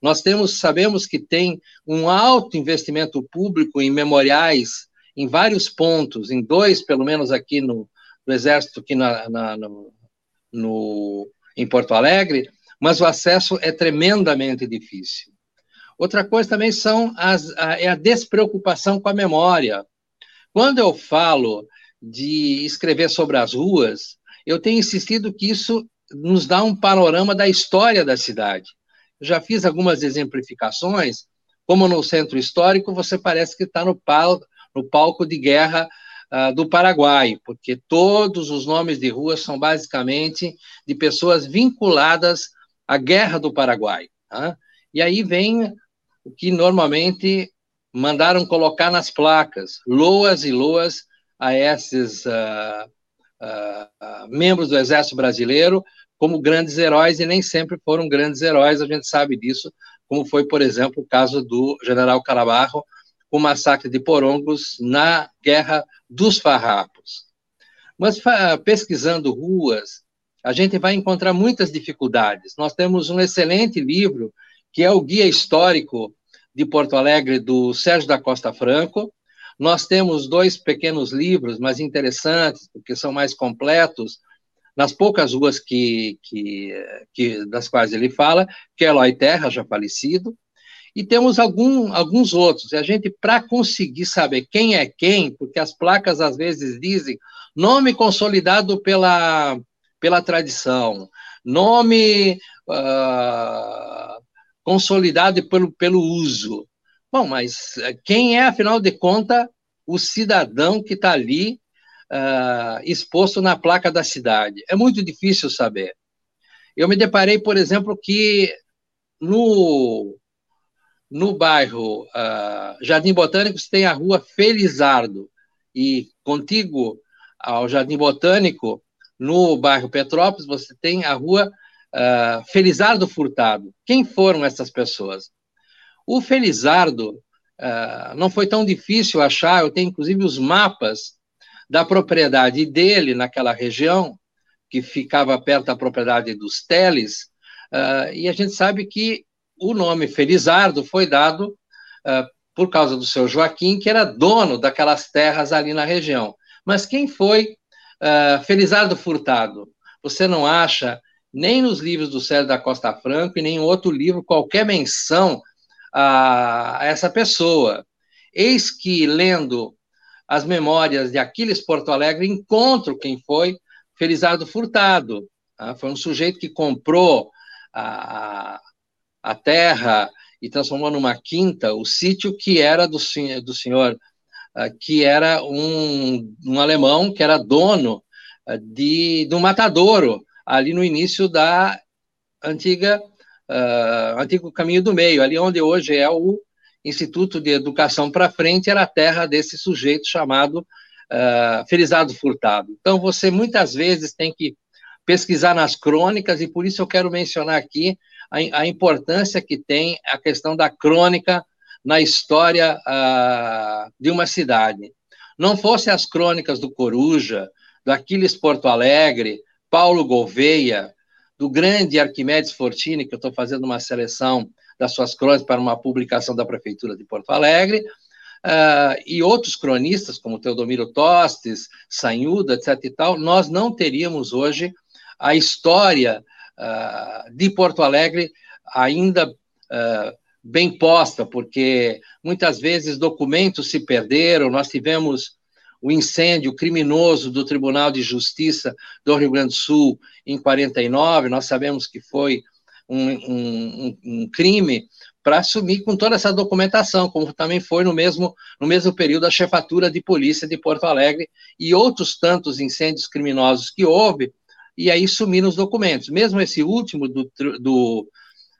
Nós temos, sabemos que tem um alto investimento público em memoriais em vários pontos, em dois, pelo menos aqui no, no Exército, aqui na, na, no, no, em Porto Alegre, mas o acesso é tremendamente difícil. Outra coisa também são as, a, é a despreocupação com a memória. Quando eu falo de escrever sobre as ruas, eu tenho insistido que isso nos dá um panorama da história da cidade. Eu já fiz algumas exemplificações, como no centro histórico, você parece que está no, palco no palco de guerra uh, do Paraguai, porque todos os nomes de ruas são basicamente de pessoas vinculadas à guerra do Paraguai. Tá? E aí vem o que normalmente mandaram colocar nas placas, loas e loas a esses uh, uh, membros do Exército Brasileiro como grandes heróis, e nem sempre foram grandes heróis, a gente sabe disso, como foi, por exemplo, o caso do general Carabarro, o massacre de Porongos na Guerra dos Farrapos. Mas pesquisando ruas, a gente vai encontrar muitas dificuldades. Nós temos um excelente livro, que é o Guia Histórico de Porto Alegre, do Sérgio da Costa Franco. Nós temos dois pequenos livros, mas interessantes, porque são mais completos, nas poucas ruas que, que, que, das quais ele fala, que é Eloy Terra, já falecido, e temos algum, alguns outros. E a gente, para conseguir saber quem é quem, porque as placas às vezes dizem nome consolidado pela, pela tradição, nome uh, consolidado pelo, pelo uso. Bom, mas quem é, afinal de contas, o cidadão que está ali uh, exposto na placa da cidade? É muito difícil saber. Eu me deparei, por exemplo, que no, no bairro uh, Jardim Botânico você tem a rua Felizardo, e contigo ao Jardim Botânico, no bairro Petrópolis, você tem a rua uh, Felizardo Furtado. Quem foram essas pessoas? O Felizardo uh, não foi tão difícil achar, eu tenho inclusive os mapas da propriedade dele naquela região, que ficava perto da propriedade dos Teles, uh, e a gente sabe que o nome Felizardo foi dado uh, por causa do seu Joaquim, que era dono daquelas terras ali na região. Mas quem foi uh, Felizardo Furtado? Você não acha nem nos livros do Célio da Costa Franco e nem em outro livro qualquer menção a, a essa pessoa. Eis que, lendo as memórias de Aquiles Porto Alegre, encontro quem foi Felizardo Furtado. Tá? Foi um sujeito que comprou a, a terra e transformou numa quinta o sítio que era do, do senhor, uh, que era um, um alemão que era dono uh, de, de um matadouro ali no início da antiga uh, antigo caminho do meio, ali onde hoje é o Instituto de Educação para Frente, era a terra desse sujeito chamado uh, Felizardo Furtado. Então, você muitas vezes tem que pesquisar nas crônicas, e por isso eu quero mencionar aqui a, a importância que tem a questão da crônica na história uh, de uma cidade. Não fosse as crônicas do Coruja, do Aquiles Porto Alegre, Paulo Gouveia, do grande Arquimedes Fortini, que eu estou fazendo uma seleção das suas crônicas para uma publicação da Prefeitura de Porto Alegre, uh, e outros cronistas, como Teodomiro Tostes, Sanhuda, etc. e tal, nós não teríamos hoje a história uh, de Porto Alegre ainda uh, bem posta, porque muitas vezes documentos se perderam, nós tivemos o incêndio criminoso do Tribunal de Justiça do Rio Grande do Sul em 49, nós sabemos que foi um, um, um crime para assumir com toda essa documentação, como também foi no mesmo, no mesmo período a chefatura de polícia de Porto Alegre e outros tantos incêndios criminosos que houve, e aí sumiram os documentos. Mesmo esse último do, do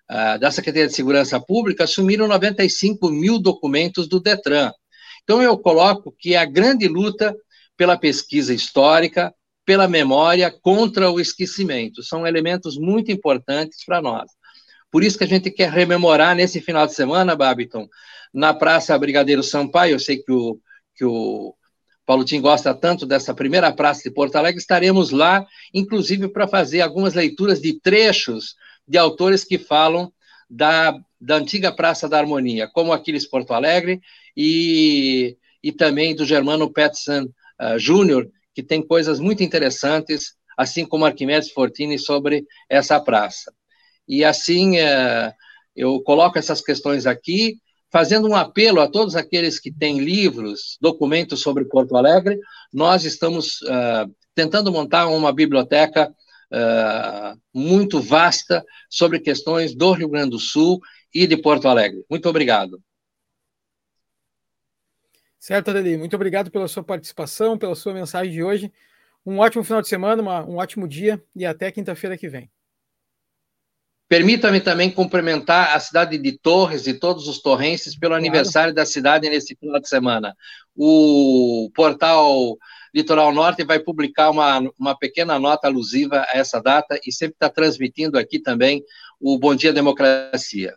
uh, da Secretaria de Segurança Pública, sumiram 95 mil documentos do Detran. Então, eu coloco que é a grande luta pela pesquisa histórica, pela memória, contra o esquecimento. São elementos muito importantes para nós. Por isso que a gente quer rememorar nesse final de semana, Babiton, na Praça Brigadeiro Sampaio, eu sei que o, que o Paulo Tim gosta tanto dessa primeira praça de Porto Alegre, estaremos lá, inclusive para fazer algumas leituras de trechos de autores que falam da, da antiga Praça da Harmonia, como Aquiles Porto Alegre e, e também do Germano Peterson uh, Júnior, que tem coisas muito interessantes, assim como Arquimedes Fortini, sobre essa praça. E assim, uh, eu coloco essas questões aqui, fazendo um apelo a todos aqueles que têm livros, documentos sobre Porto Alegre, nós estamos uh, tentando montar uma biblioteca uh, muito vasta sobre questões do Rio Grande do Sul e de Porto Alegre. Muito obrigado. Certo, Adeli. Muito obrigado pela sua participação, pela sua mensagem de hoje. Um ótimo final de semana, uma, um ótimo dia e até quinta-feira que vem. Permita-me também cumprimentar a cidade de Torres e todos os torrenses pelo claro. aniversário da cidade nesse final de semana. O portal Litoral Norte vai publicar uma, uma pequena nota alusiva a essa data e sempre está transmitindo aqui também o Bom Dia Democracia.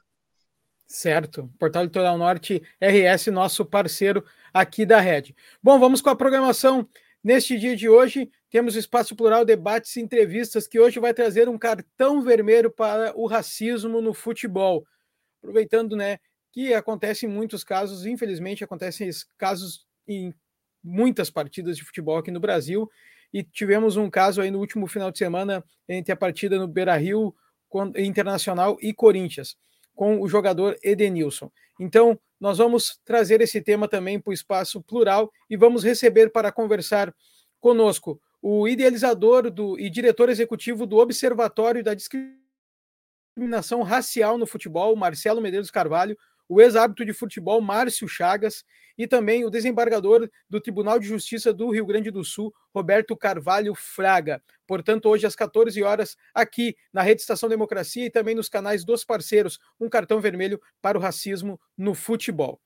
Certo. Portal Litoral Norte RS, nosso parceiro aqui da Rede. Bom, vamos com a programação. Neste dia de hoje, temos Espaço Plural Debates e Entrevistas, que hoje vai trazer um cartão vermelho para o racismo no futebol. Aproveitando, né, que acontece em muitos casos, infelizmente, acontecem casos em muitas partidas de futebol aqui no Brasil. E tivemos um caso aí no último final de semana entre a partida no Beira Rio Internacional e Corinthians com o jogador Edenilson. Então, nós vamos trazer esse tema também para o espaço plural e vamos receber para conversar conosco o idealizador do, e diretor executivo do Observatório da Discriminação Racial no Futebol, Marcelo Medeiros Carvalho, o ex-árbitro de futebol Márcio Chagas e também o desembargador do Tribunal de Justiça do Rio Grande do Sul, Roberto Carvalho Fraga. Portanto, hoje às 14 horas, aqui na Rede Estação Democracia e também nos canais dos parceiros, um cartão vermelho para o racismo no futebol.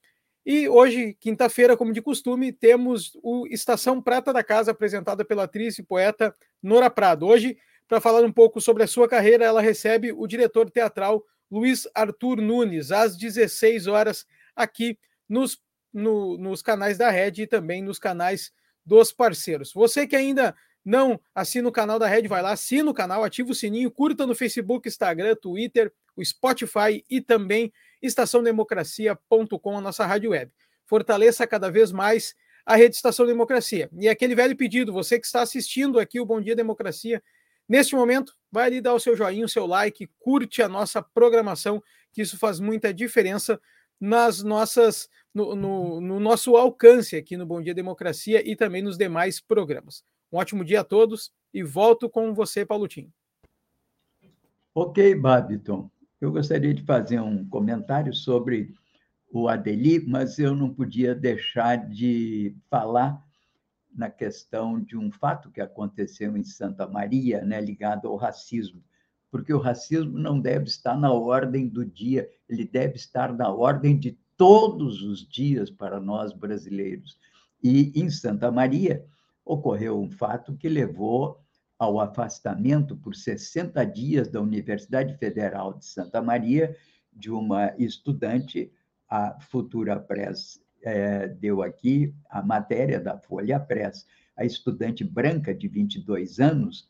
E hoje, quinta-feira, como de costume, temos o Estação Prata da Casa, apresentada pela atriz e poeta Nora Prado. Hoje, para falar um pouco sobre a sua carreira, ela recebe o diretor teatral Luiz Arthur Nunes, às 16 horas, aqui nos, no, nos canais da Rede e também nos canais dos parceiros. Você que ainda não assina o canal da Rede, vai lá, assina o canal, ativa o sininho, curta no Facebook, Instagram, Twitter, o Spotify e também estaçãodemocracia.com, a nossa rádio web. Fortaleça cada vez mais a Rede Estação Democracia. E aquele velho pedido, você que está assistindo aqui o Bom Dia Democracia, Neste momento, vai ali dar o seu joinha, o seu like, curte a nossa programação, que isso faz muita diferença nas nossas no, no, no, nosso alcance aqui no Bom Dia Democracia e também nos demais programas. Um ótimo dia a todos e volto com você, Paulotinho. Ok, Babiton. Eu gostaria de fazer um comentário sobre o Adeli, mas eu não podia deixar de falar na questão de um fato que aconteceu em Santa Maria, né, ligado ao racismo, porque o racismo não deve estar na ordem do dia, ele deve estar na ordem de todos os dias para nós brasileiros. E em Santa Maria ocorreu um fato que levou ao afastamento por 60 dias da Universidade Federal de Santa Maria de uma estudante, a futura press é, deu aqui a matéria da Folha Press. A estudante branca de 22 anos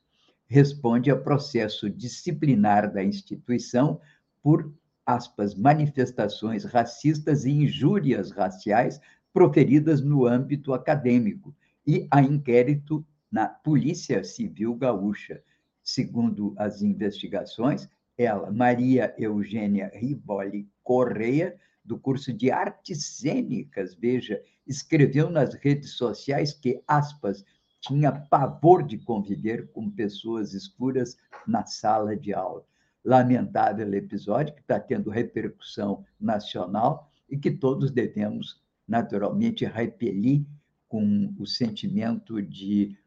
responde a processo disciplinar da instituição por, aspas, manifestações racistas e injúrias raciais proferidas no âmbito acadêmico e a inquérito na Polícia Civil Gaúcha. Segundo as investigações, ela, Maria Eugênia Riboli Correia, do curso de artes cênicas, veja, escreveu nas redes sociais que, aspas, tinha pavor de conviver com pessoas escuras na sala de aula. Lamentável episódio que está tendo repercussão nacional e que todos devemos, naturalmente, repelir com o sentimento de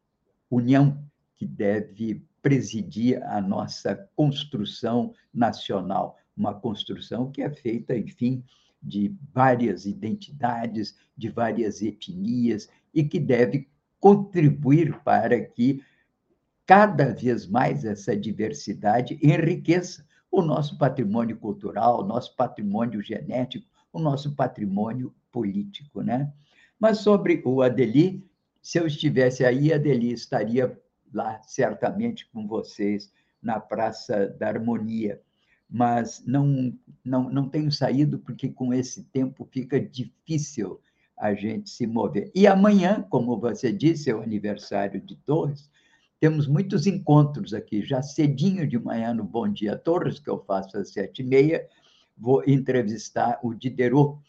união que deve presidir a nossa construção nacional, uma construção que é feita, enfim, de várias identidades, de várias etnias, e que deve contribuir para que cada vez mais essa diversidade enriqueça o nosso patrimônio cultural, o nosso patrimônio genético, o nosso patrimônio político, né? Mas sobre o Adeli, se eu estivesse aí, Adeli estaria lá certamente com vocês na Praça da Harmonia mas não, não, não tenho saído porque com esse tempo fica difícil a gente se mover. E amanhã, como você disse, é o aniversário de Torres, temos muitos encontros aqui. Já cedinho de manhã no Bom Dia Torres, que eu faço às sete e meia, vou entrevistar o Diderot,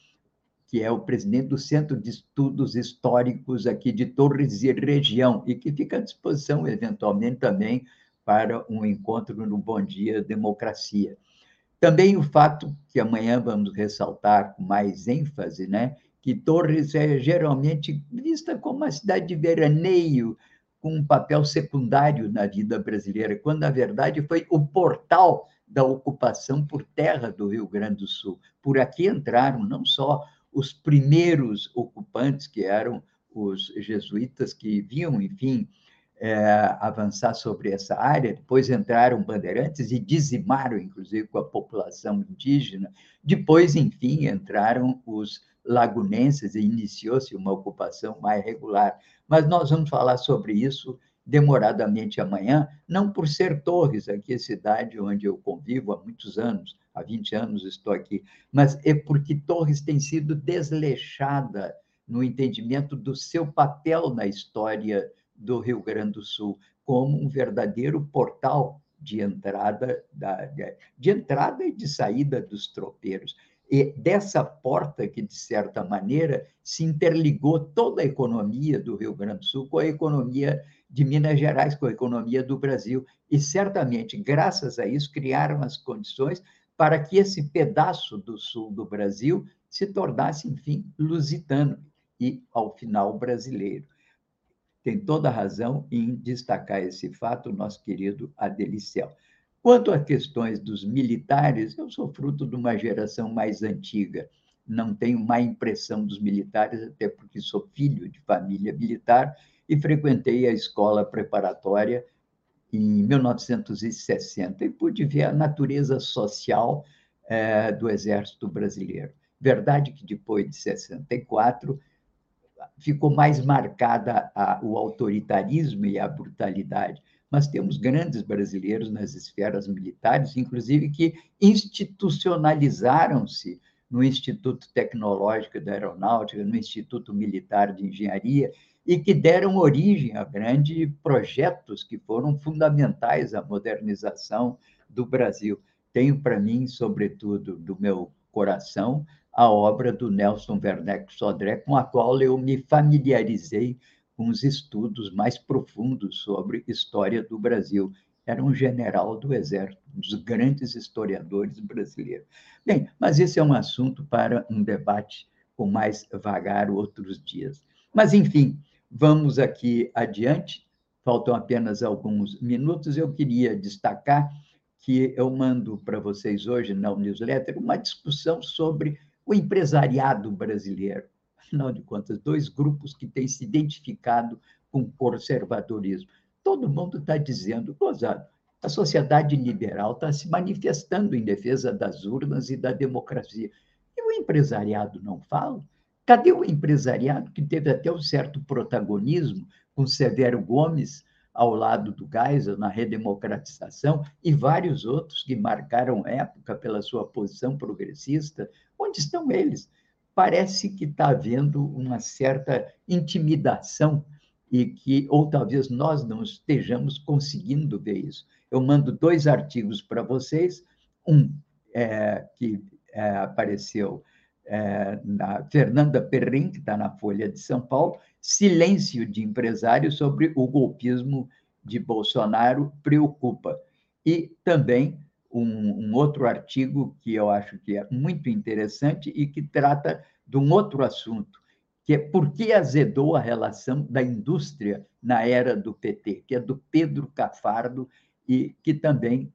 que é o presidente do Centro de Estudos Históricos aqui de Torres e região, e que fica à disposição, eventualmente, também para um encontro no Bom Dia Democracia. Também o fato que amanhã vamos ressaltar com mais ênfase, né, que Torres é geralmente vista como uma cidade de veraneio, com um papel secundário na vida brasileira, quando na verdade foi o portal da ocupação por terra do Rio Grande do Sul. Por aqui entraram não só os primeiros ocupantes, que eram os jesuítas que vinham, enfim, é, avançar sobre essa área. Depois entraram bandeirantes e dizimaram, inclusive, com a população indígena. Depois, enfim, entraram os lagunenses e iniciou-se uma ocupação mais regular. Mas nós vamos falar sobre isso demoradamente amanhã, não por ser Torres, aqui é cidade onde eu convivo há muitos anos, há 20 anos estou aqui, mas é porque Torres tem sido desleixada no entendimento do seu papel na história do Rio Grande do Sul, como um verdadeiro portal de entrada, da, de entrada e de saída dos tropeiros. E dessa porta que, de certa maneira, se interligou toda a economia do Rio Grande do Sul com a economia de Minas Gerais, com a economia do Brasil. E certamente, graças a isso, criaram as condições para que esse pedaço do sul do Brasil se tornasse, enfim, lusitano e, ao final, brasileiro. Tem toda a razão em destacar esse fato, nosso querido Adeliciel. Quanto a questões dos militares, eu sou fruto de uma geração mais antiga. Não tenho má impressão dos militares, até porque sou filho de família militar e frequentei a escola preparatória em 1960 e pude ver a natureza social eh, do Exército Brasileiro. Verdade que depois de 64 ficou mais marcada a, o autoritarismo e a brutalidade mas temos grandes brasileiros nas esferas militares, inclusive que institucionalizaram-se no Instituto Tecnológico da Aeronáutica, no Instituto Militar de Engenharia, e que deram origem a grandes projetos que foram fundamentais à modernização do Brasil. Tenho para mim, sobretudo, do meu coração, a obra do Nelson Werneck Sodré, com a qual eu me familiarizei com os estudos mais profundos sobre história do Brasil. Era um general do Exército, um dos grandes historiadores brasileiros. Bem, mas esse é um assunto para um debate com mais vagar outros dias. Mas, enfim, vamos aqui adiante. Faltam apenas alguns minutos. Eu queria destacar que eu mando para vocês hoje na newsletter uma discussão sobre o empresariado brasileiro afinal de contas, dois grupos que têm se identificado com conservadorismo. Todo mundo está dizendo, gozado, a sociedade liberal está se manifestando em defesa das urnas e da democracia. E o empresariado não fala? Cadê o empresariado que teve até um certo protagonismo com Severo Gomes ao lado do Geisel na redemocratização e vários outros que marcaram época pela sua posição progressista? Onde estão eles? parece que está havendo uma certa intimidação e que, ou talvez nós não estejamos conseguindo ver isso. Eu mando dois artigos para vocês, um é, que é, apareceu é, na Fernanda Perrin, que está na Folha de São Paulo, Silêncio de Empresários sobre o golpismo de Bolsonaro preocupa. E também um, um, outro artigo que eu acho que é muito interessante e que trata de um outro assunto, que é por que azedou a relação da indústria na era do PT, que é do Pedro Cafardo e que também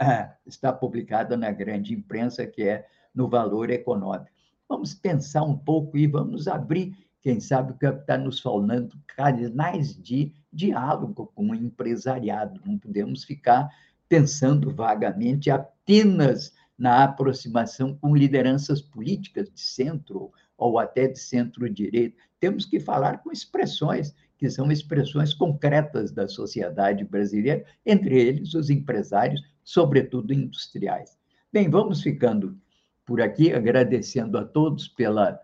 ah, está publicada na grande imprensa, que é no Valor Econômico. Vamos pensar um pouco e vamos abrir, quem sabe, o que está nos falando, canais de diálogo com o empresariado. Não podemos ficar pensando vagamente apenas na aproximação com lideranças políticas de centro ou até de centro-direita. Temos que falar com expressões que são expressões concretas da sociedade brasileira, entre eles os empresários, sobretudo industriais. Bem, vamos ficando por aqui, agradecendo a todos pela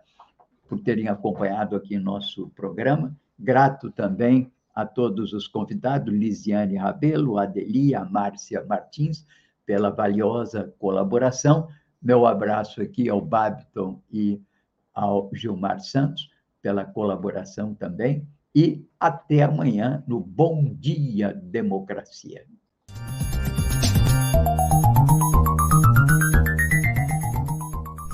por terem acompanhado aqui nosso programa. Grato também a todos os convidados, Lisiane Rabelo, Adelia, Márcia Martins, pela valiosa colaboração. Meu abraço aqui ao Babiton e ao Gilmar Santos, pela colaboração também. E até amanhã no Bom Dia Democracia.